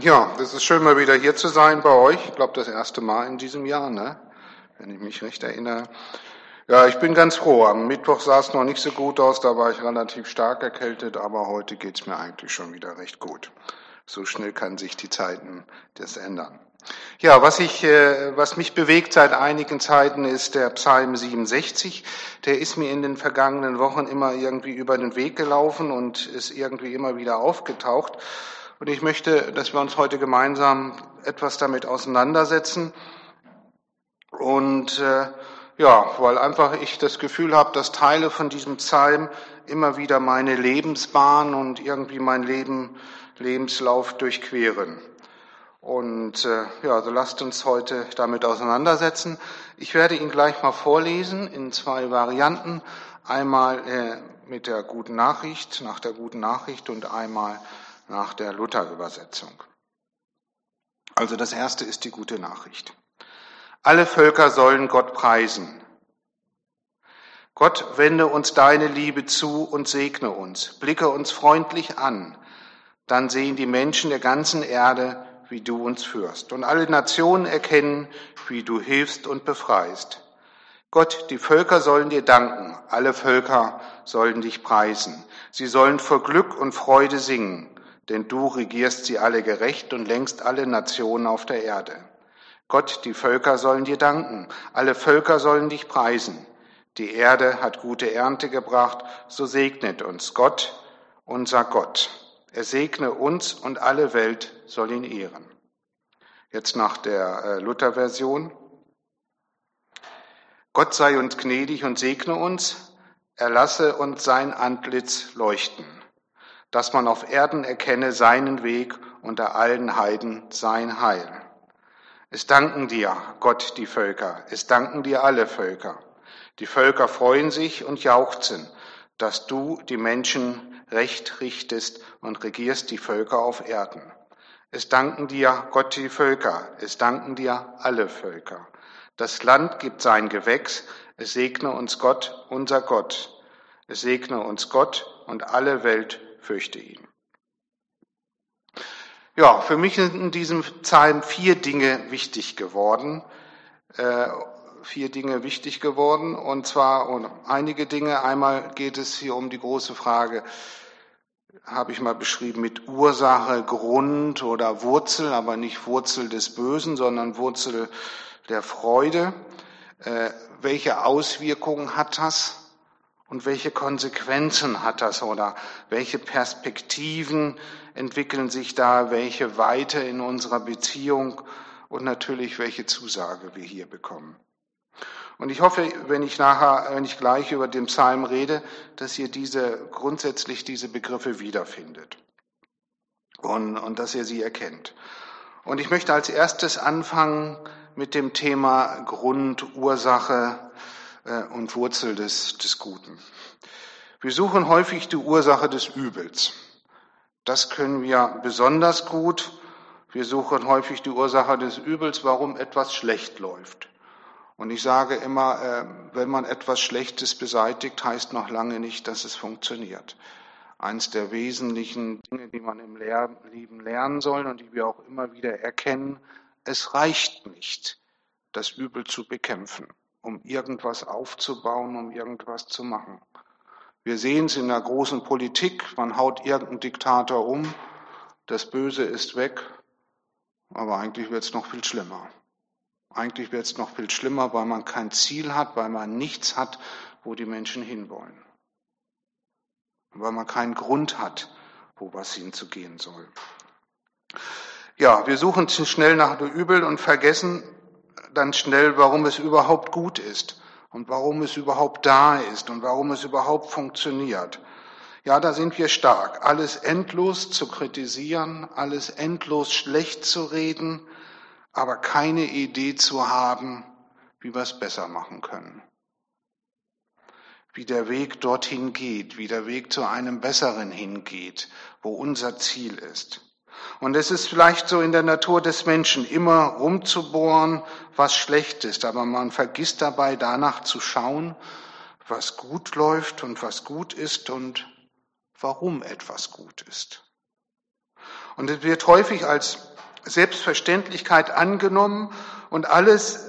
Ja, es ist schön, mal wieder hier zu sein bei euch. Ich glaube, das erste Mal in diesem Jahr, ne? wenn ich mich recht erinnere. Ja, ich bin ganz froh. Am Mittwoch sah es noch nicht so gut aus, da war ich relativ stark erkältet, aber heute geht's mir eigentlich schon wieder recht gut. So schnell kann sich die Zeiten das ändern. Ja, was, ich, äh, was mich bewegt seit einigen Zeiten ist der Psalm 67. Der ist mir in den vergangenen Wochen immer irgendwie über den Weg gelaufen und ist irgendwie immer wieder aufgetaucht. Und ich möchte, dass wir uns heute gemeinsam etwas damit auseinandersetzen. Und äh, ja, weil einfach ich das Gefühl habe, dass Teile von diesem Psalm immer wieder meine Lebensbahn und irgendwie mein Leben, Lebenslauf durchqueren. Und äh, ja, also lasst uns heute damit auseinandersetzen. Ich werde ihn gleich mal vorlesen in zwei Varianten. Einmal äh, mit der guten Nachricht, nach der guten Nachricht und einmal nach der Luther-Übersetzung. Also das erste ist die gute Nachricht. Alle Völker sollen Gott preisen. Gott, wende uns deine Liebe zu und segne uns, blicke uns freundlich an, dann sehen die Menschen der ganzen Erde, wie du uns führst, und alle Nationen erkennen, wie du hilfst und befreist. Gott, die Völker sollen dir danken, alle Völker sollen dich preisen, sie sollen vor Glück und Freude singen, denn du regierst sie alle gerecht und lenkst alle Nationen auf der Erde. Gott, die Völker sollen dir danken, alle Völker sollen dich preisen. Die Erde hat gute Ernte gebracht, so segnet uns Gott, unser Gott. Er segne uns und alle Welt soll ihn ehren. Jetzt nach der äh, Luther-Version. Gott sei uns gnädig und segne uns, erlasse uns sein Antlitz leuchten dass man auf Erden erkenne seinen Weg unter allen Heiden sein Heil. Es danken dir, Gott, die Völker, es danken dir alle Völker. Die Völker freuen sich und jauchzen, dass du die Menschen recht richtest und regierst die Völker auf Erden. Es danken dir, Gott, die Völker, es danken dir alle Völker. Das Land gibt sein Gewächs, es segne uns Gott, unser Gott. Es segne uns Gott und alle Welt fürchte ihn. Ja, für mich sind in diesem Psalm vier Dinge wichtig geworden. Äh, vier Dinge wichtig geworden. Und zwar um einige Dinge. Einmal geht es hier um die große Frage, habe ich mal beschrieben mit Ursache, Grund oder Wurzel, aber nicht Wurzel des Bösen, sondern Wurzel der Freude. Äh, welche Auswirkungen hat das? Und welche Konsequenzen hat das oder welche Perspektiven entwickeln sich da, welche Weite in unserer Beziehung und natürlich welche Zusage wir hier bekommen. Und ich hoffe, wenn ich nachher, wenn ich gleich über den Psalm rede, dass ihr diese, grundsätzlich diese Begriffe wiederfindet und, und dass ihr sie erkennt. Und ich möchte als erstes anfangen mit dem Thema Grund, Ursache, äh, und Wurzel des, des Guten. Wir suchen häufig die Ursache des Übels. Das können wir besonders gut. Wir suchen häufig die Ursache des Übels, warum etwas schlecht läuft. Und ich sage immer, äh, wenn man etwas Schlechtes beseitigt, heißt noch lange nicht, dass es funktioniert. Eins der wesentlichen Dinge, die man im Leben lernen soll und die wir auch immer wieder erkennen, es reicht nicht, das Übel zu bekämpfen um irgendwas aufzubauen, um irgendwas zu machen. Wir sehen es in der großen Politik, man haut irgendeinen Diktator um, das Böse ist weg, aber eigentlich wird es noch viel schlimmer. Eigentlich wird es noch viel schlimmer, weil man kein Ziel hat, weil man nichts hat, wo die Menschen hinwollen. Weil man keinen Grund hat, wo was hinzugehen soll. Ja, wir suchen schnell nach dem Übel und vergessen, dann schnell, warum es überhaupt gut ist und warum es überhaupt da ist und warum es überhaupt funktioniert. Ja, da sind wir stark, alles endlos zu kritisieren, alles endlos schlecht zu reden, aber keine Idee zu haben, wie wir es besser machen können. Wie der Weg dorthin geht, wie der Weg zu einem besseren hingeht, wo unser Ziel ist. Und es ist vielleicht so in der Natur des Menschen, immer rumzubohren, was schlecht ist, aber man vergisst dabei danach zu schauen, was gut läuft und was gut ist und warum etwas gut ist. Und es wird häufig als Selbstverständlichkeit angenommen und alles,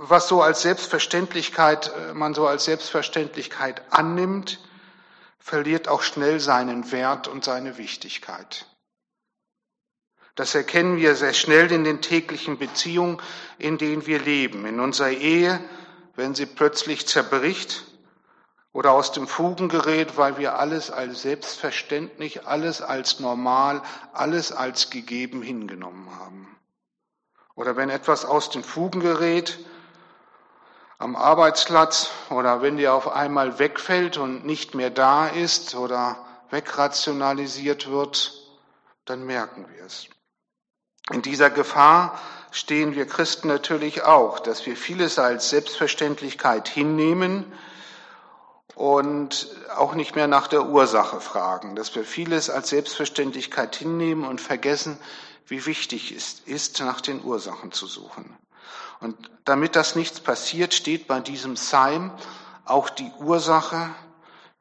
was so als Selbstverständlichkeit, man so als Selbstverständlichkeit annimmt, verliert auch schnell seinen Wert und seine Wichtigkeit. Das erkennen wir sehr schnell in den täglichen Beziehungen, in denen wir leben. In unserer Ehe, wenn sie plötzlich zerbricht oder aus dem Fugen gerät, weil wir alles als selbstverständlich, alles als normal, alles als gegeben hingenommen haben. Oder wenn etwas aus den Fugen gerät, am Arbeitsplatz oder wenn der auf einmal wegfällt und nicht mehr da ist oder wegrationalisiert wird, dann merken wir es. In dieser Gefahr stehen wir Christen natürlich auch, dass wir vieles als Selbstverständlichkeit hinnehmen und auch nicht mehr nach der Ursache fragen, dass wir vieles als Selbstverständlichkeit hinnehmen und vergessen, wie wichtig es ist, nach den Ursachen zu suchen. Und damit das nichts passiert, steht bei diesem Psalm auch die Ursache,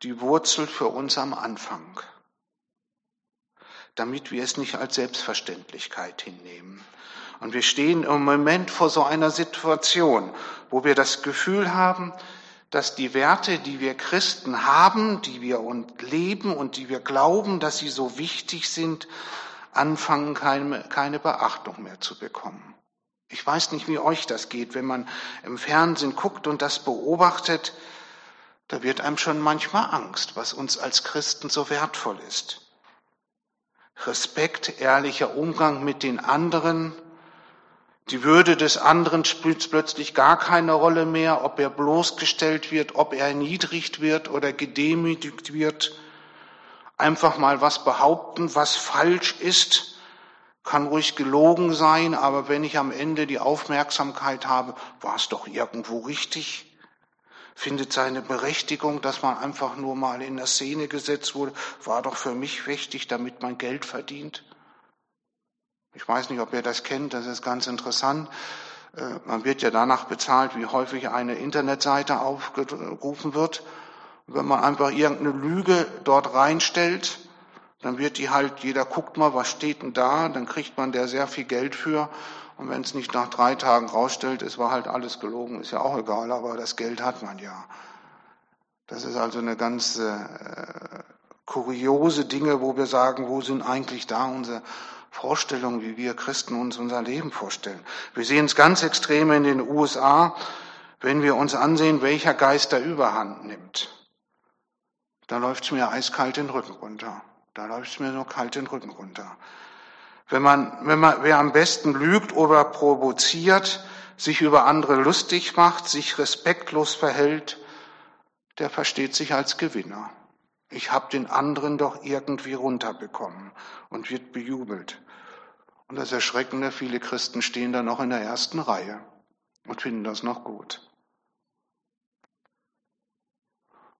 die Wurzel für uns am Anfang damit wir es nicht als Selbstverständlichkeit hinnehmen. Und wir stehen im Moment vor so einer Situation, wo wir das Gefühl haben, dass die Werte, die wir Christen haben, die wir und leben und die wir glauben, dass sie so wichtig sind, anfangen keine, keine Beachtung mehr zu bekommen. Ich weiß nicht, wie euch das geht, wenn man im Fernsehen guckt und das beobachtet, da wird einem schon manchmal Angst, was uns als Christen so wertvoll ist. Respekt, ehrlicher Umgang mit den anderen. Die Würde des anderen spielt plötzlich gar keine Rolle mehr, ob er bloßgestellt wird, ob er erniedrigt wird oder gedemütigt wird. Einfach mal was behaupten, was falsch ist, kann ruhig gelogen sein, aber wenn ich am Ende die Aufmerksamkeit habe, war es doch irgendwo richtig findet seine Berechtigung, dass man einfach nur mal in der Szene gesetzt wurde, war doch für mich wichtig, damit man Geld verdient. Ich weiß nicht, ob ihr das kennt, das ist ganz interessant. Äh, man wird ja danach bezahlt, wie häufig eine Internetseite aufgerufen wird. Wenn man einfach irgendeine Lüge dort reinstellt, dann wird die halt, jeder guckt mal, was steht denn da, dann kriegt man da sehr viel Geld für und wenn es nicht nach drei Tagen rausstellt, es war halt alles gelogen, ist ja auch egal, aber das Geld hat man ja. Das ist also eine ganz äh, kuriose Dinge, wo wir sagen, wo sind eigentlich da unsere Vorstellungen, wie wir Christen uns unser Leben vorstellen. Wir sehen es ganz extrem in den USA, wenn wir uns ansehen, welcher Geist da überhand nimmt. Da läuft es mir eiskalt den Rücken runter. Da läuft es mir nur kalt den Rücken runter. Wenn man, wenn man, wer am besten lügt oder provoziert, sich über andere lustig macht, sich respektlos verhält, der versteht sich als Gewinner. Ich habe den anderen doch irgendwie runterbekommen und wird bejubelt. Und das Erschreckende, viele Christen stehen da noch in der ersten Reihe und finden das noch gut.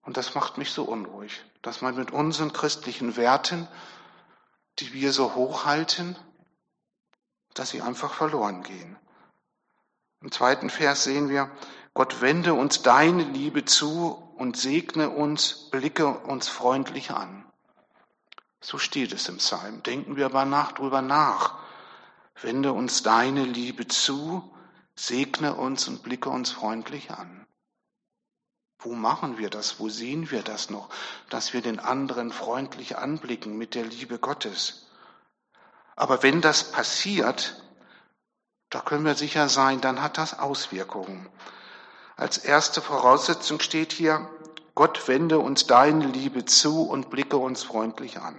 Und das macht mich so unruhig, dass man mit unseren christlichen Werten die wir so hochhalten, dass sie einfach verloren gehen. Im zweiten Vers sehen wir, Gott wende uns deine Liebe zu und segne uns, blicke uns freundlich an. So steht es im Psalm. Denken wir aber nach, drüber nach. Wende uns deine Liebe zu, segne uns und blicke uns freundlich an. Wo machen wir das? Wo sehen wir das noch? Dass wir den anderen freundlich anblicken mit der Liebe Gottes. Aber wenn das passiert, da können wir sicher sein, dann hat das Auswirkungen. Als erste Voraussetzung steht hier, Gott wende uns deine Liebe zu und blicke uns freundlich an.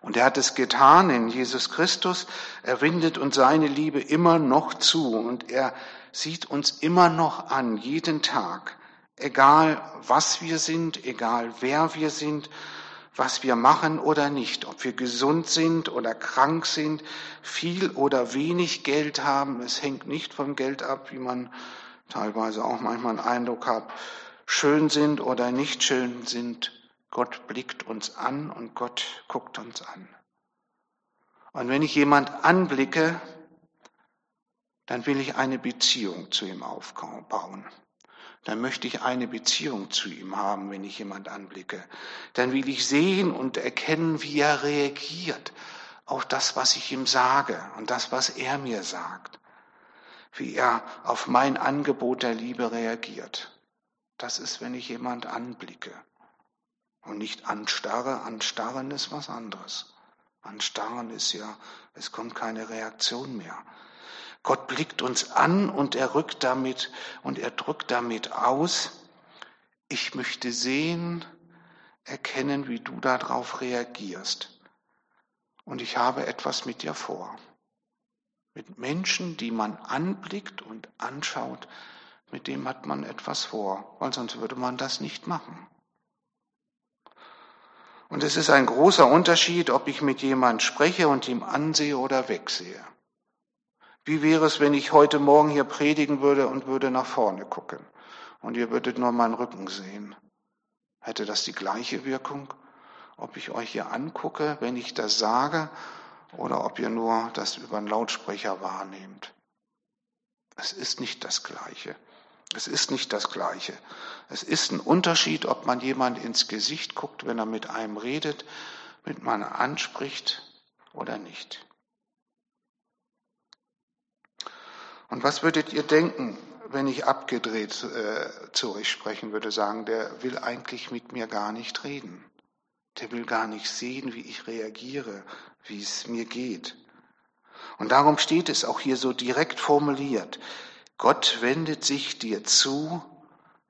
Und er hat es getan in Jesus Christus. Er windet uns seine Liebe immer noch zu und er sieht uns immer noch an, jeden Tag egal was wir sind, egal wer wir sind, was wir machen oder nicht, ob wir gesund sind oder krank sind, viel oder wenig Geld haben, es hängt nicht vom Geld ab, wie man teilweise auch manchmal einen Eindruck hat, schön sind oder nicht schön sind, Gott blickt uns an und Gott guckt uns an. Und wenn ich jemand anblicke, dann will ich eine Beziehung zu ihm aufbauen dann möchte ich eine Beziehung zu ihm haben, wenn ich jemand anblicke. Dann will ich sehen und erkennen, wie er reagiert auf das, was ich ihm sage und das, was er mir sagt, wie er auf mein Angebot der Liebe reagiert. Das ist, wenn ich jemand anblicke und nicht anstarre. Anstarren ist was anderes. Anstarren ist ja, es kommt keine Reaktion mehr. Gott blickt uns an und er rückt damit und er drückt damit aus, ich möchte sehen, erkennen, wie du darauf reagierst. Und ich habe etwas mit dir vor. Mit Menschen, die man anblickt und anschaut, mit dem hat man etwas vor, weil sonst würde man das nicht machen. Und es ist ein großer Unterschied, ob ich mit jemand spreche und ihm ansehe oder wegsehe. Wie wäre es, wenn ich heute Morgen hier predigen würde und würde nach vorne gucken und ihr würdet nur meinen Rücken sehen? Hätte das die gleiche Wirkung, ob ich euch hier angucke, wenn ich das sage, oder ob ihr nur das über einen Lautsprecher wahrnehmt? Es ist nicht das Gleiche. Es ist nicht das Gleiche. Es ist ein Unterschied, ob man jemand ins Gesicht guckt, wenn er mit einem redet, mit man anspricht oder nicht. Und was würdet ihr denken, wenn ich abgedreht äh, zu euch sprechen würde, sagen, der will eigentlich mit mir gar nicht reden. Der will gar nicht sehen, wie ich reagiere, wie es mir geht. Und darum steht es auch hier so direkt formuliert. Gott wendet sich dir zu,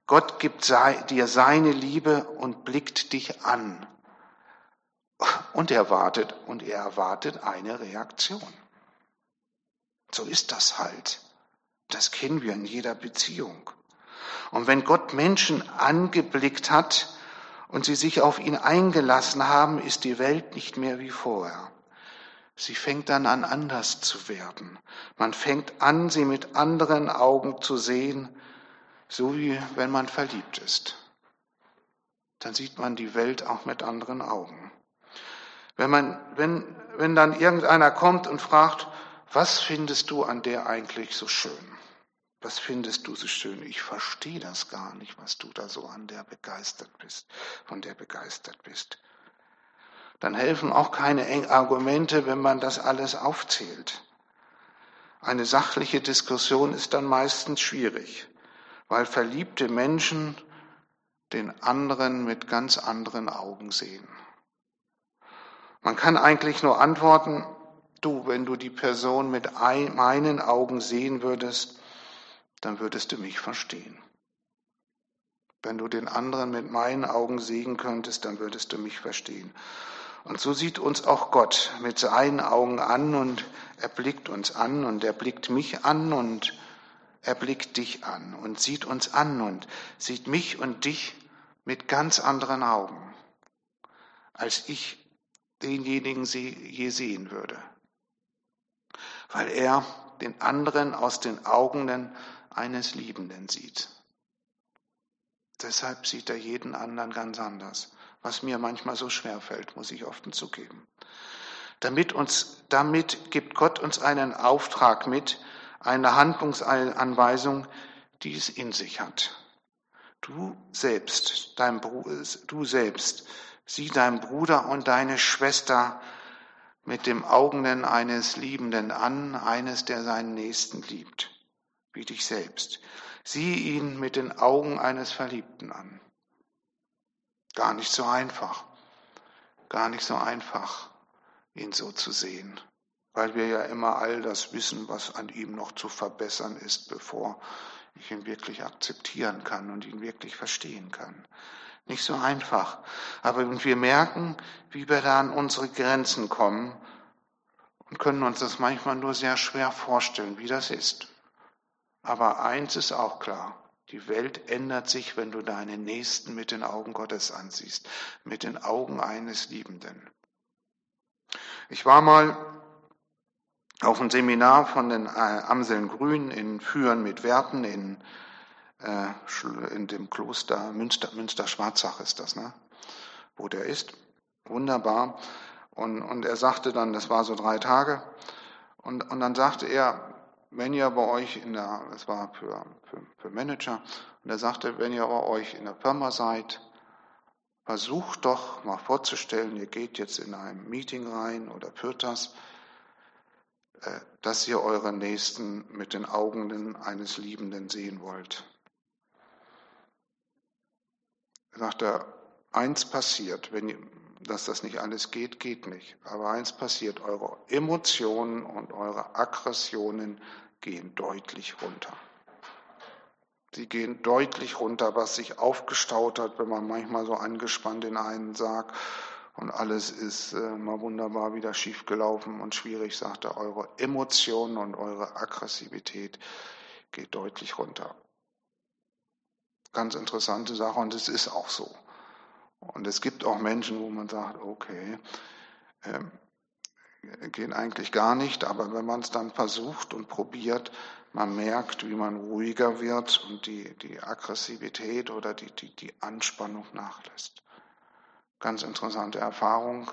Gott gibt dir seine Liebe und blickt dich an. Und er wartet, und er erwartet eine Reaktion. So ist das halt. Das kennen wir in jeder Beziehung. Und wenn Gott Menschen angeblickt hat und sie sich auf ihn eingelassen haben, ist die Welt nicht mehr wie vorher. Sie fängt dann an, anders zu werden. Man fängt an, sie mit anderen Augen zu sehen, so wie wenn man verliebt ist. Dann sieht man die Welt auch mit anderen Augen. Wenn, man, wenn, wenn dann irgendeiner kommt und fragt, was findest du an der eigentlich so schön? Was findest du so schön? Ich verstehe das gar nicht, was du da so an der begeistert bist, von der begeistert bist. Dann helfen auch keine Argumente, wenn man das alles aufzählt. Eine sachliche Diskussion ist dann meistens schwierig, weil verliebte Menschen den anderen mit ganz anderen Augen sehen. Man kann eigentlich nur antworten, du, wenn du die Person mit meinen Augen sehen würdest, dann würdest du mich verstehen. Wenn du den anderen mit meinen Augen sehen könntest, dann würdest du mich verstehen. Und so sieht uns auch Gott mit seinen Augen an und er blickt uns an und er blickt mich an und er blickt dich an und sieht uns an und sieht mich und dich mit ganz anderen Augen, als ich denjenigen je sehen würde weil er den anderen aus den Augen eines Liebenden sieht. Deshalb sieht er jeden anderen ganz anders, was mir manchmal so schwer fällt, muss ich offen zugeben. Damit, uns, damit gibt Gott uns einen Auftrag mit, eine Handlungsanweisung, die es in sich hat. Du selbst, dein Bruder, du selbst, sieh deinen Bruder und deine Schwester mit dem Augenen eines Liebenden an, eines, der seinen Nächsten liebt, wie dich selbst. Sieh ihn mit den Augen eines Verliebten an. Gar nicht so einfach, gar nicht so einfach, ihn so zu sehen, weil wir ja immer all das wissen, was an ihm noch zu verbessern ist, bevor ich ihn wirklich akzeptieren kann und ihn wirklich verstehen kann. Nicht so einfach. Aber wir merken, wie wir da an unsere Grenzen kommen und können uns das manchmal nur sehr schwer vorstellen, wie das ist. Aber eins ist auch klar. Die Welt ändert sich, wenn du deinen Nächsten mit den Augen Gottes ansiehst, mit den Augen eines Liebenden. Ich war mal auf ein Seminar von den äh, Amseln Grün in Führen mit Werten in in dem Kloster Münster, Münster Schwarzach ist das, ne? wo der ist. Wunderbar. Und, und er sagte dann, das war so drei Tage, und, und dann sagte er, wenn ihr bei euch in der, das war für, für, für Manager, und er sagte, wenn ihr bei euch in der Firma seid Versucht doch mal vorzustellen, ihr geht jetzt in ein Meeting rein oder Pyrtas, äh, dass ihr euren Nächsten mit den Augen eines Liebenden sehen wollt. Sagt er, eins passiert, wenn dass das nicht alles geht, geht nicht. Aber eins passiert, eure Emotionen und eure Aggressionen gehen deutlich runter. Sie gehen deutlich runter, was sich aufgestaut hat, wenn man manchmal so angespannt in einen sagt und alles ist äh, mal wunderbar wieder schiefgelaufen und schwierig, sagt er, eure Emotionen und eure Aggressivität geht deutlich runter. Ganz interessante Sache und es ist auch so. Und es gibt auch Menschen, wo man sagt, okay, ähm, gehen eigentlich gar nicht, aber wenn man es dann versucht und probiert, man merkt, wie man ruhiger wird und die, die Aggressivität oder die, die, die Anspannung nachlässt. Ganz interessante Erfahrung,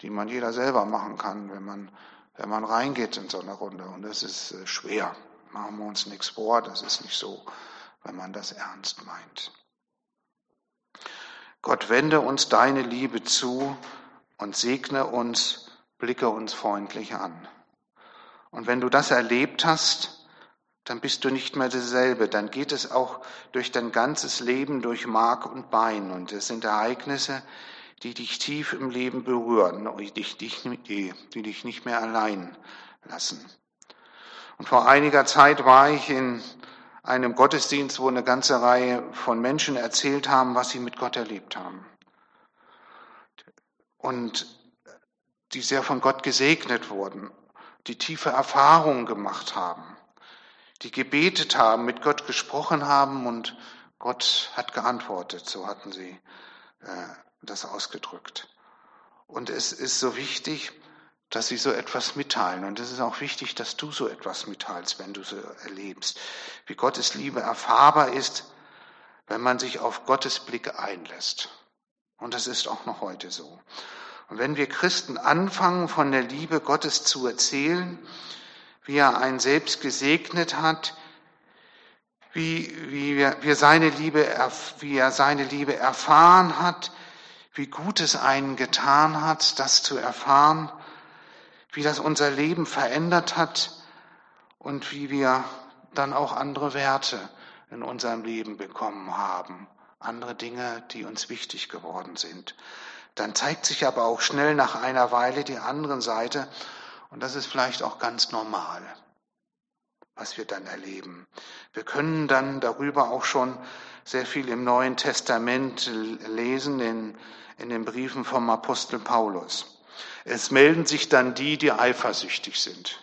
die man jeder selber machen kann, wenn man, wenn man reingeht in so eine Runde. Und das ist äh, schwer. Machen wir uns nichts vor, das ist nicht so, wenn man das ernst meint. Gott wende uns deine Liebe zu und segne uns, blicke uns freundlich an. Und wenn du das erlebt hast, dann bist du nicht mehr dasselbe. Dann geht es auch durch dein ganzes Leben durch Mark und Bein. Und es sind Ereignisse, die dich tief im Leben berühren, die die dich nicht mehr allein lassen. Und vor einiger Zeit war ich in einem Gottesdienst, wo eine ganze Reihe von Menschen erzählt haben, was sie mit Gott erlebt haben. Und die sehr von Gott gesegnet wurden, die tiefe Erfahrungen gemacht haben, die gebetet haben, mit Gott gesprochen haben und Gott hat geantwortet, so hatten sie äh, das ausgedrückt. Und es ist so wichtig, dass sie so etwas mitteilen. Und es ist auch wichtig, dass du so etwas mitteilst, wenn du so erlebst. Wie Gottes Liebe erfahrbar ist, wenn man sich auf Gottes Blicke einlässt. Und das ist auch noch heute so. Und wenn wir Christen anfangen, von der Liebe Gottes zu erzählen, wie er einen selbst gesegnet hat, wie, wie wir, wir seine Liebe, wie er seine Liebe erfahren hat, wie gut es einen getan hat, das zu erfahren, wie das unser Leben verändert hat und wie wir dann auch andere Werte in unserem Leben bekommen haben, andere Dinge, die uns wichtig geworden sind. Dann zeigt sich aber auch schnell nach einer Weile die andere Seite und das ist vielleicht auch ganz normal, was wir dann erleben. Wir können dann darüber auch schon sehr viel im Neuen Testament lesen, in, in den Briefen vom Apostel Paulus. Es melden sich dann die, die eifersüchtig sind.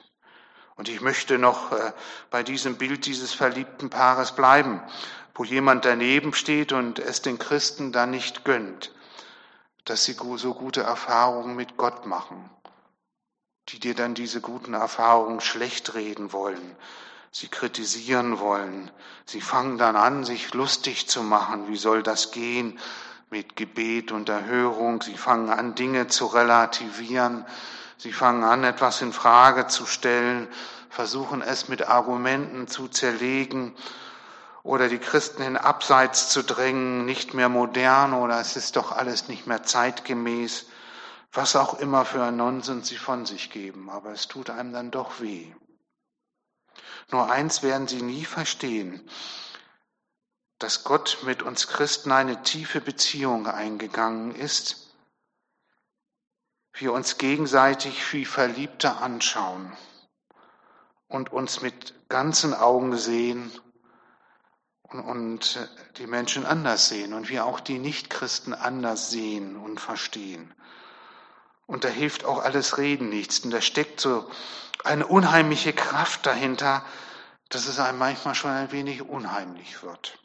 Und ich möchte noch äh, bei diesem Bild dieses verliebten Paares bleiben, wo jemand daneben steht und es den Christen dann nicht gönnt, dass sie so gute Erfahrungen mit Gott machen, die dir dann diese guten Erfahrungen schlecht reden wollen, sie kritisieren wollen. Sie fangen dann an, sich lustig zu machen. Wie soll das gehen? Mit Gebet und Erhörung. Sie fangen an, Dinge zu relativieren. Sie fangen an, etwas in Frage zu stellen, versuchen es mit Argumenten zu zerlegen oder die Christen in Abseits zu drängen, nicht mehr modern oder es ist doch alles nicht mehr zeitgemäß. Was auch immer für ein Nonsens sie von sich geben, aber es tut einem dann doch weh. Nur eins werden sie nie verstehen dass Gott mit uns Christen eine tiefe Beziehung eingegangen ist, wir uns gegenseitig wie Verliebte anschauen und uns mit ganzen Augen sehen und, die Menschen anders sehen und wir auch die Nichtchristen anders sehen und verstehen. Und da hilft auch alles Reden nichts. Und da steckt so eine unheimliche Kraft dahinter, dass es einem manchmal schon ein wenig unheimlich wird.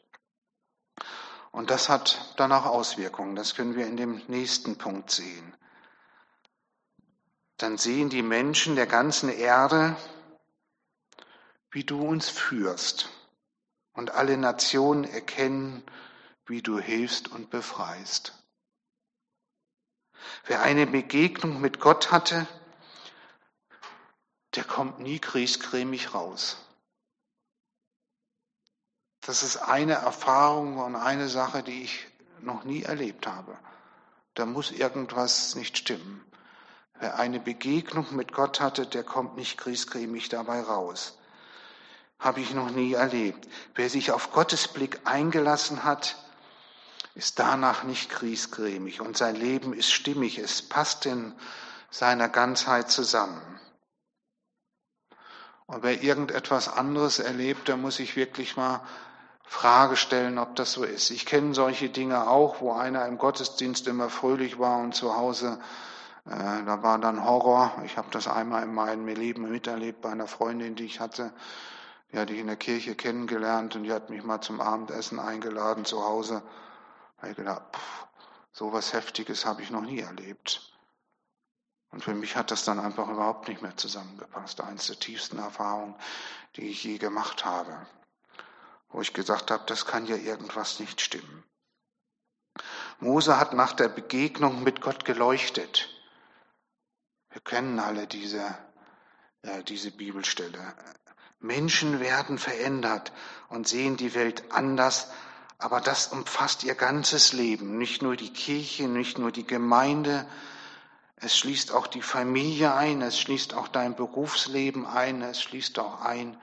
Und das hat dann auch Auswirkungen. Das können wir in dem nächsten Punkt sehen. Dann sehen die Menschen der ganzen Erde, wie du uns führst. Und alle Nationen erkennen, wie du hilfst und befreist. Wer eine Begegnung mit Gott hatte, der kommt nie griesgrämig raus. Das ist eine Erfahrung und eine Sache, die ich noch nie erlebt habe. da muss irgendwas nicht stimmen. Wer eine Begegnung mit Gott hatte, der kommt nicht griesgrämig dabei raus. Habe ich noch nie erlebt. Wer sich auf Gottes Blick eingelassen hat, ist danach nicht griesgrämig und sein Leben ist stimmig. Es passt in seiner Ganzheit zusammen. Und wer irgendetwas anderes erlebt, der muss sich wirklich mal Frage stellen, ob das so ist. Ich kenne solche Dinge auch, wo einer im Gottesdienst immer fröhlich war und zu Hause äh, da war dann Horror. Ich habe das einmal in meinem Leben miterlebt bei einer Freundin, die ich hatte. Die hatte ich in der Kirche kennengelernt und die hat mich mal zum Abendessen eingeladen zu Hause. Da habe ich gedacht, so was Heftiges habe ich noch nie erlebt. Und für mich hat das dann einfach überhaupt nicht mehr zusammengepasst. Eines der tiefsten Erfahrungen, die ich je gemacht habe. Wo ich gesagt habe, das kann ja irgendwas nicht stimmen. Mose hat nach der Begegnung mit Gott geleuchtet. Wir kennen alle diese, äh, diese Bibelstelle. Menschen werden verändert und sehen die Welt anders, aber das umfasst ihr ganzes Leben, nicht nur die Kirche, nicht nur die Gemeinde, es schließt auch die Familie ein, es schließt auch dein Berufsleben ein, es schließt auch ein,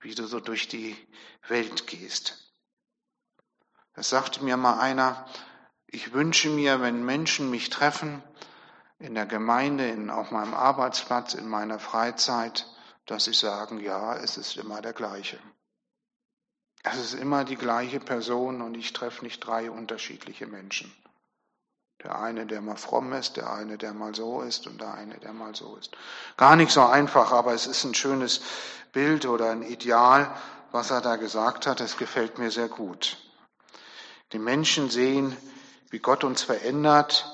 wie du so durch die Welt gehst. Das sagte mir mal einer, ich wünsche mir, wenn Menschen mich treffen, in der Gemeinde, in, auf meinem Arbeitsplatz, in meiner Freizeit, dass sie sagen, ja, es ist immer der gleiche. Es ist immer die gleiche Person und ich treffe nicht drei unterschiedliche Menschen. Der eine, der mal fromm ist, der eine, der mal so ist und der eine, der mal so ist. Gar nicht so einfach, aber es ist ein schönes Bild oder ein Ideal, was er da gesagt hat. Es gefällt mir sehr gut. Die Menschen sehen, wie Gott uns verändert,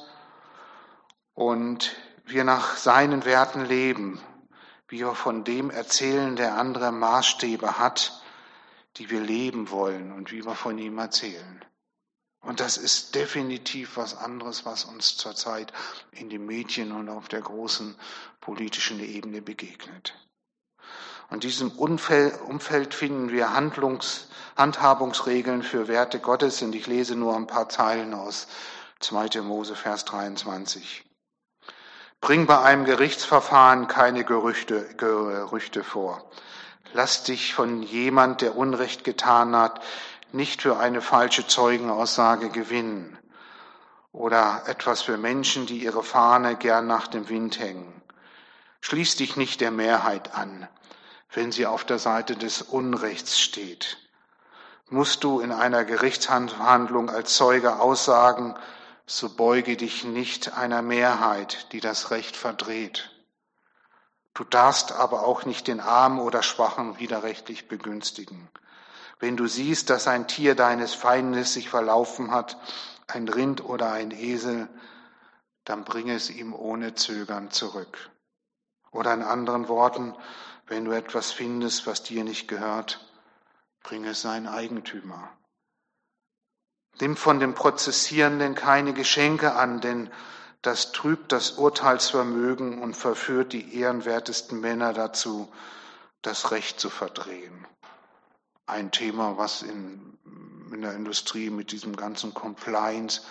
und wir nach seinen Werten leben, wie wir von dem erzählen, der andere Maßstäbe hat, die wir leben wollen und wie wir von ihm erzählen. Und das ist definitiv was anderes, was uns zurzeit in den Medien und auf der großen politischen Ebene begegnet. Und diesem Umfeld finden wir Handlungs, Handhabungsregeln für Werte Gottes und ich lese nur ein paar Zeilen aus 2. Mose, Vers 23. Bring bei einem Gerichtsverfahren keine Gerüchte, Gerüchte vor. Lass dich von jemand, der Unrecht getan hat, nicht für eine falsche Zeugenaussage gewinnen oder etwas für Menschen, die ihre Fahne gern nach dem Wind hängen. Schließ dich nicht der Mehrheit an, wenn sie auf der Seite des Unrechts steht. Musst du in einer Gerichtshandlung als Zeuge aussagen, so beuge dich nicht einer Mehrheit, die das Recht verdreht. Du darfst aber auch nicht den Armen oder Schwachen widerrechtlich begünstigen. Wenn du siehst, dass ein Tier deines Feindes sich verlaufen hat, ein Rind oder ein Esel, dann bring es ihm ohne Zögern zurück. Oder in anderen Worten, wenn du etwas findest, was dir nicht gehört, bring es seinen Eigentümer. Nimm von dem Prozessierenden keine Geschenke an, denn das trübt das Urteilsvermögen und verführt die ehrenwertesten Männer dazu, das Recht zu verdrehen. Ein Thema, was in, in der Industrie mit diesem ganzen Compliance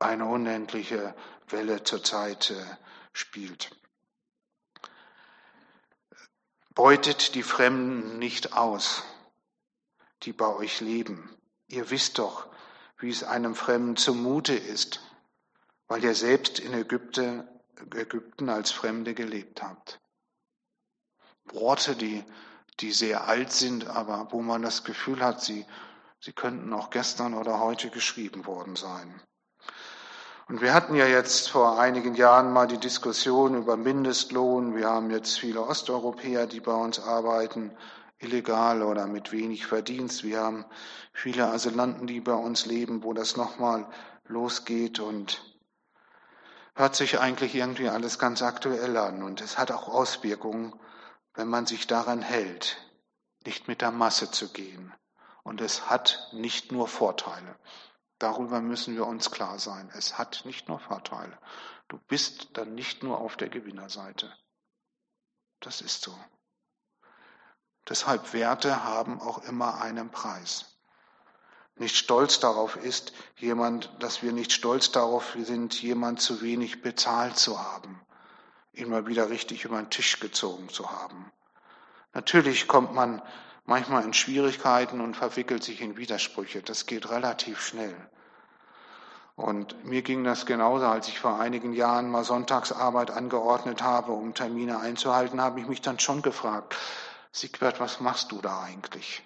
eine unendliche Welle zurzeit spielt. Beutet die Fremden nicht aus, die bei euch leben. Ihr wisst doch, wie es einem Fremden zumute ist, weil ihr selbst in Ägypte, Ägypten als Fremde gelebt habt. Worte, die, die sehr alt sind, aber wo man das Gefühl hat, sie, sie könnten auch gestern oder heute geschrieben worden sein. Und wir hatten ja jetzt vor einigen Jahren mal die Diskussion über Mindestlohn. Wir haben jetzt viele Osteuropäer, die bei uns arbeiten illegal oder mit wenig Verdienst. Wir haben viele Asylanten, die bei uns leben, wo das nochmal losgeht und hört sich eigentlich irgendwie alles ganz aktuell an. Und es hat auch Auswirkungen, wenn man sich daran hält, nicht mit der Masse zu gehen. Und es hat nicht nur Vorteile. Darüber müssen wir uns klar sein. Es hat nicht nur Vorteile. Du bist dann nicht nur auf der Gewinnerseite. Das ist so. Deshalb Werte haben auch immer einen Preis. nicht stolz darauf ist, jemand, dass wir nicht stolz darauf sind, jemand zu wenig bezahlt zu haben, ihn mal wieder richtig über den Tisch gezogen zu haben. Natürlich kommt man manchmal in Schwierigkeiten und verwickelt sich in Widersprüche. Das geht relativ schnell. Und mir ging das genauso, als ich vor einigen Jahren mal Sonntagsarbeit angeordnet habe, um Termine einzuhalten, habe ich mich dann schon gefragt, Siegbert, was machst du da eigentlich?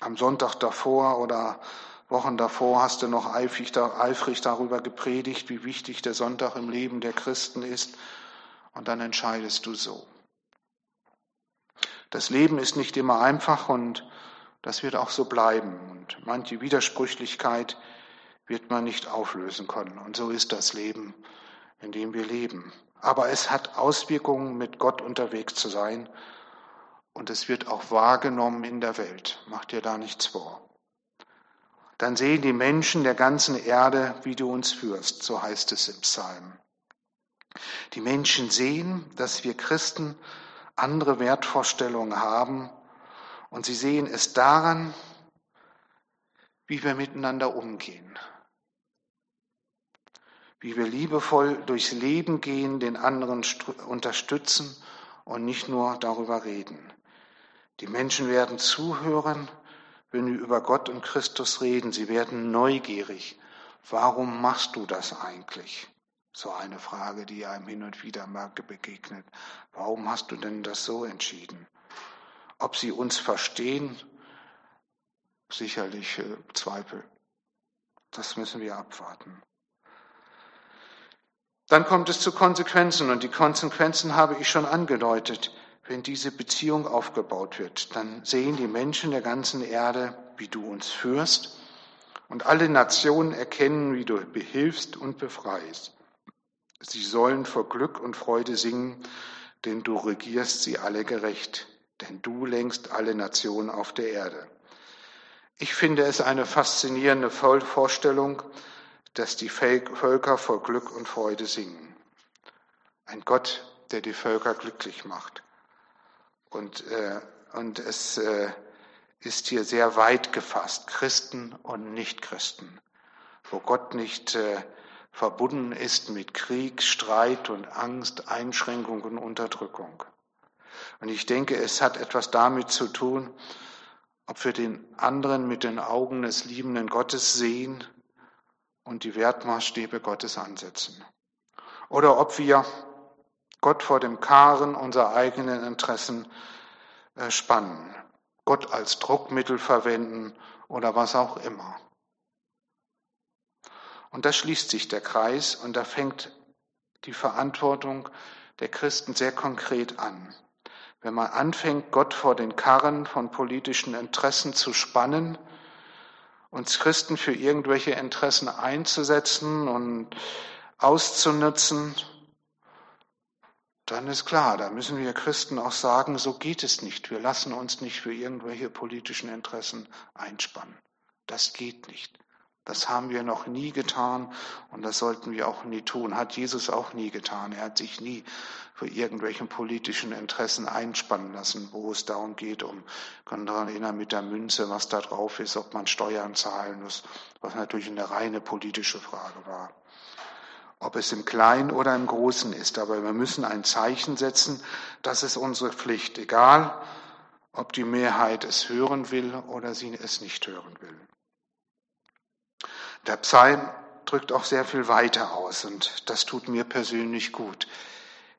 Am Sonntag davor oder Wochen davor hast du noch eifrig, eifrig darüber gepredigt, wie wichtig der Sonntag im Leben der Christen ist. Und dann entscheidest du so. Das Leben ist nicht immer einfach und das wird auch so bleiben. Und manche Widersprüchlichkeit wird man nicht auflösen können. Und so ist das Leben, in dem wir leben. Aber es hat Auswirkungen, mit Gott unterwegs zu sein. Und es wird auch wahrgenommen in der Welt. Macht dir da nichts vor. Dann sehen die Menschen der ganzen Erde, wie du uns führst, so heißt es im Psalm. Die Menschen sehen, dass wir Christen andere Wertvorstellungen haben und sie sehen es daran, wie wir miteinander umgehen, wie wir liebevoll durchs Leben gehen, den anderen unterstützen und nicht nur darüber reden. Die Menschen werden zuhören, wenn wir über Gott und Christus reden. Sie werden neugierig. Warum machst du das eigentlich? So eine Frage, die einem hin und wieder mal begegnet. Warum hast du denn das so entschieden? Ob sie uns verstehen? Sicherlich äh, Zweifel. Das müssen wir abwarten. Dann kommt es zu Konsequenzen und die Konsequenzen habe ich schon angedeutet. Wenn diese Beziehung aufgebaut wird, dann sehen die Menschen der ganzen Erde, wie du uns führst und alle Nationen erkennen, wie du behilfst und befreist. Sie sollen vor Glück und Freude singen, denn du regierst sie alle gerecht, denn du lenkst alle Nationen auf der Erde. Ich finde es eine faszinierende Vorstellung, dass die Völker vor Glück und Freude singen. Ein Gott, der die Völker glücklich macht. Und, äh, und es äh, ist hier sehr weit gefasst, Christen und Nichtchristen, wo Gott nicht äh, verbunden ist mit Krieg, Streit und Angst, Einschränkung und Unterdrückung. Und ich denke, es hat etwas damit zu tun, ob wir den anderen mit den Augen des liebenden Gottes sehen und die Wertmaßstäbe Gottes ansetzen. Oder ob wir Gott vor dem Karren unserer eigenen Interessen äh, spannen, Gott als Druckmittel verwenden oder was auch immer. Und da schließt sich der Kreis und da fängt die Verantwortung der Christen sehr konkret an. Wenn man anfängt, Gott vor den Karren von politischen Interessen zu spannen, uns Christen für irgendwelche Interessen einzusetzen und auszunutzen, dann ist klar, da müssen wir Christen auch sagen, so geht es nicht. Wir lassen uns nicht für irgendwelche politischen Interessen einspannen. Das geht nicht. Das haben wir noch nie getan und das sollten wir auch nie tun. Hat Jesus auch nie getan. Er hat sich nie für irgendwelchen politischen Interessen einspannen lassen, wo es darum geht, um, kann daran erinnern mit der Münze, was da drauf ist, ob man Steuern zahlen muss, was natürlich eine reine politische Frage war. Ob es im Kleinen oder im Großen ist, aber wir müssen ein Zeichen setzen, das ist unsere Pflicht, egal ob die Mehrheit es hören will oder sie es nicht hören will. Der Psalm drückt auch sehr viel weiter aus und das tut mir persönlich gut.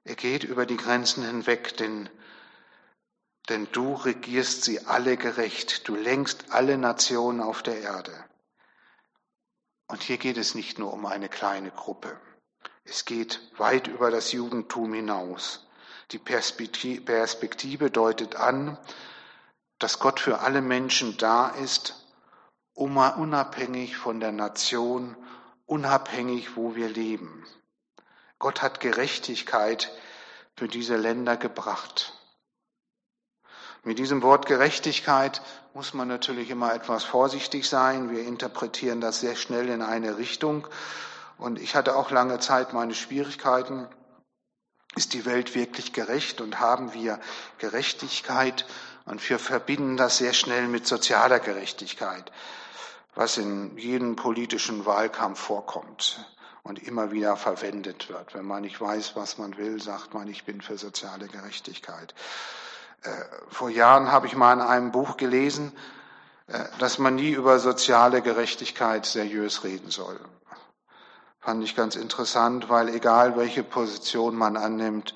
Er geht über die Grenzen hinweg, denn, denn du regierst sie alle gerecht, du lenkst alle Nationen auf der Erde. Und hier geht es nicht nur um eine kleine Gruppe. Es geht weit über das Judentum hinaus. Die Perspektive deutet an, dass Gott für alle Menschen da ist unabhängig von der Nation, unabhängig, wo wir leben. Gott hat Gerechtigkeit für diese Länder gebracht. Mit diesem Wort Gerechtigkeit muss man natürlich immer etwas vorsichtig sein. Wir interpretieren das sehr schnell in eine Richtung. Und ich hatte auch lange Zeit meine Schwierigkeiten. Ist die Welt wirklich gerecht und haben wir Gerechtigkeit? Und wir verbinden das sehr schnell mit sozialer Gerechtigkeit, was in jedem politischen Wahlkampf vorkommt und immer wieder verwendet wird. Wenn man nicht weiß, was man will, sagt man, ich bin für soziale Gerechtigkeit. Äh, vor Jahren habe ich mal in einem Buch gelesen, äh, dass man nie über soziale Gerechtigkeit seriös reden soll. Fand ich ganz interessant, weil egal welche Position man annimmt,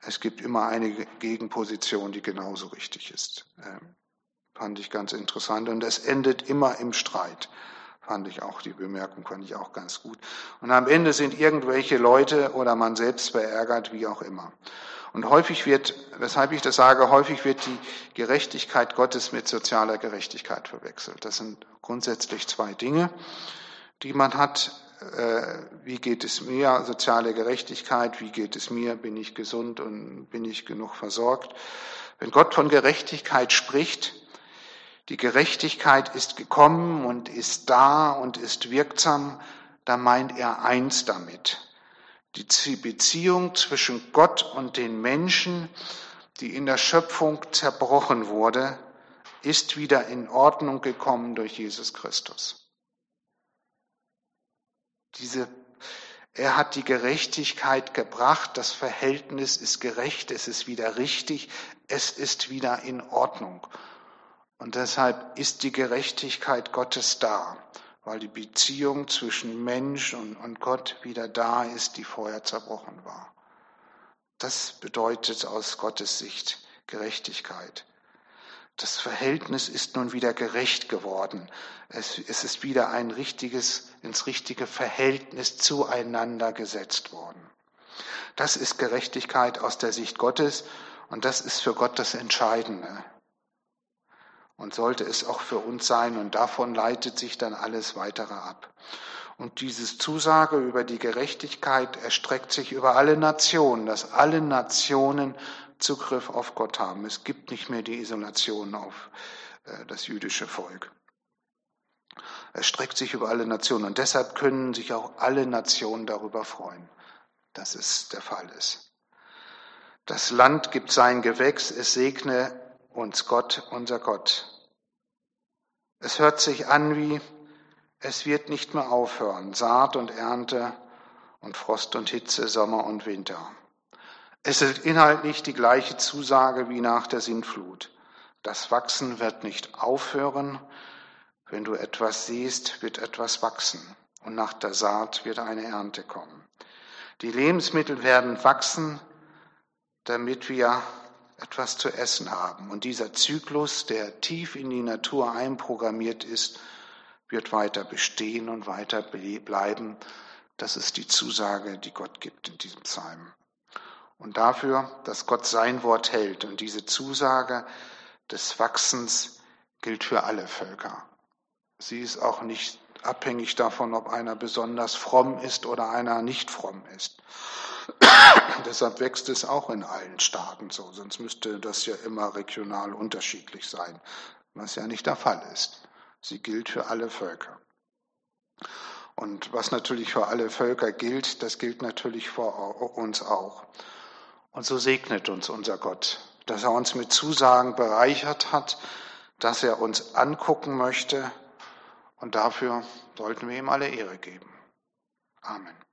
es gibt immer eine Gegenposition, die genauso richtig ist. Fand ich ganz interessant. Und es endet immer im Streit. Fand ich auch, die Bemerkung fand ich auch ganz gut. Und am Ende sind irgendwelche Leute oder man selbst verärgert, wie auch immer. Und häufig wird, weshalb ich das sage, häufig wird die Gerechtigkeit Gottes mit sozialer Gerechtigkeit verwechselt. Das sind grundsätzlich zwei Dinge, die man hat. Äh, wie geht es mir? Soziale Gerechtigkeit. Wie geht es mir? Bin ich gesund und bin ich genug versorgt? Wenn Gott von Gerechtigkeit spricht, die Gerechtigkeit ist gekommen und ist da und ist wirksam, da meint er eins damit. Die Beziehung zwischen Gott und den Menschen, die in der Schöpfung zerbrochen wurde, ist wieder in Ordnung gekommen durch Jesus Christus. Diese, er hat die Gerechtigkeit gebracht, das Verhältnis ist gerecht, es ist wieder richtig, es ist wieder in Ordnung. Und deshalb ist die Gerechtigkeit Gottes da, weil die Beziehung zwischen Mensch und, Gott wieder da ist, die vorher zerbrochen war. Das bedeutet aus Gottes Sicht Gerechtigkeit. Das Verhältnis ist nun wieder gerecht geworden. Es, es, ist wieder ein richtiges, ins richtige Verhältnis zueinander gesetzt worden. Das ist Gerechtigkeit aus der Sicht Gottes und das ist für Gott das Entscheidende und sollte es auch für uns sein. Und davon leitet sich dann alles weitere ab. Und dieses Zusage über die Gerechtigkeit erstreckt sich über alle Nationen, dass alle Nationen Zugriff auf Gott haben. Es gibt nicht mehr die Isolation auf äh, das jüdische Volk. Es streckt sich über alle Nationen und deshalb können sich auch alle Nationen darüber freuen, dass es der Fall ist. Das Land gibt sein Gewächs, es segne uns Gott, unser Gott. Es hört sich an wie, es wird nicht mehr aufhören, Saat und Ernte und Frost und Hitze, Sommer und Winter. Es ist inhaltlich die gleiche Zusage wie nach der Sintflut. Das Wachsen wird nicht aufhören. Wenn du etwas siehst, wird etwas wachsen. Und nach der Saat wird eine Ernte kommen. Die Lebensmittel werden wachsen, damit wir etwas zu essen haben. Und dieser Zyklus, der tief in die Natur einprogrammiert ist, wird weiter bestehen und weiter bleiben. Das ist die Zusage, die Gott gibt in diesem Psalm. Und dafür, dass Gott sein Wort hält. Und diese Zusage des Wachsens gilt für alle Völker. Sie ist auch nicht abhängig davon, ob einer besonders fromm ist oder einer nicht fromm ist. Deshalb wächst es auch in allen Staaten so, sonst müsste das ja immer regional unterschiedlich sein, was ja nicht der Fall ist. Sie gilt für alle Völker. Und was natürlich für alle Völker gilt, das gilt natürlich für uns auch. Und so segnet uns unser Gott, dass er uns mit Zusagen bereichert hat, dass er uns angucken möchte. Und dafür sollten wir ihm alle Ehre geben. Amen.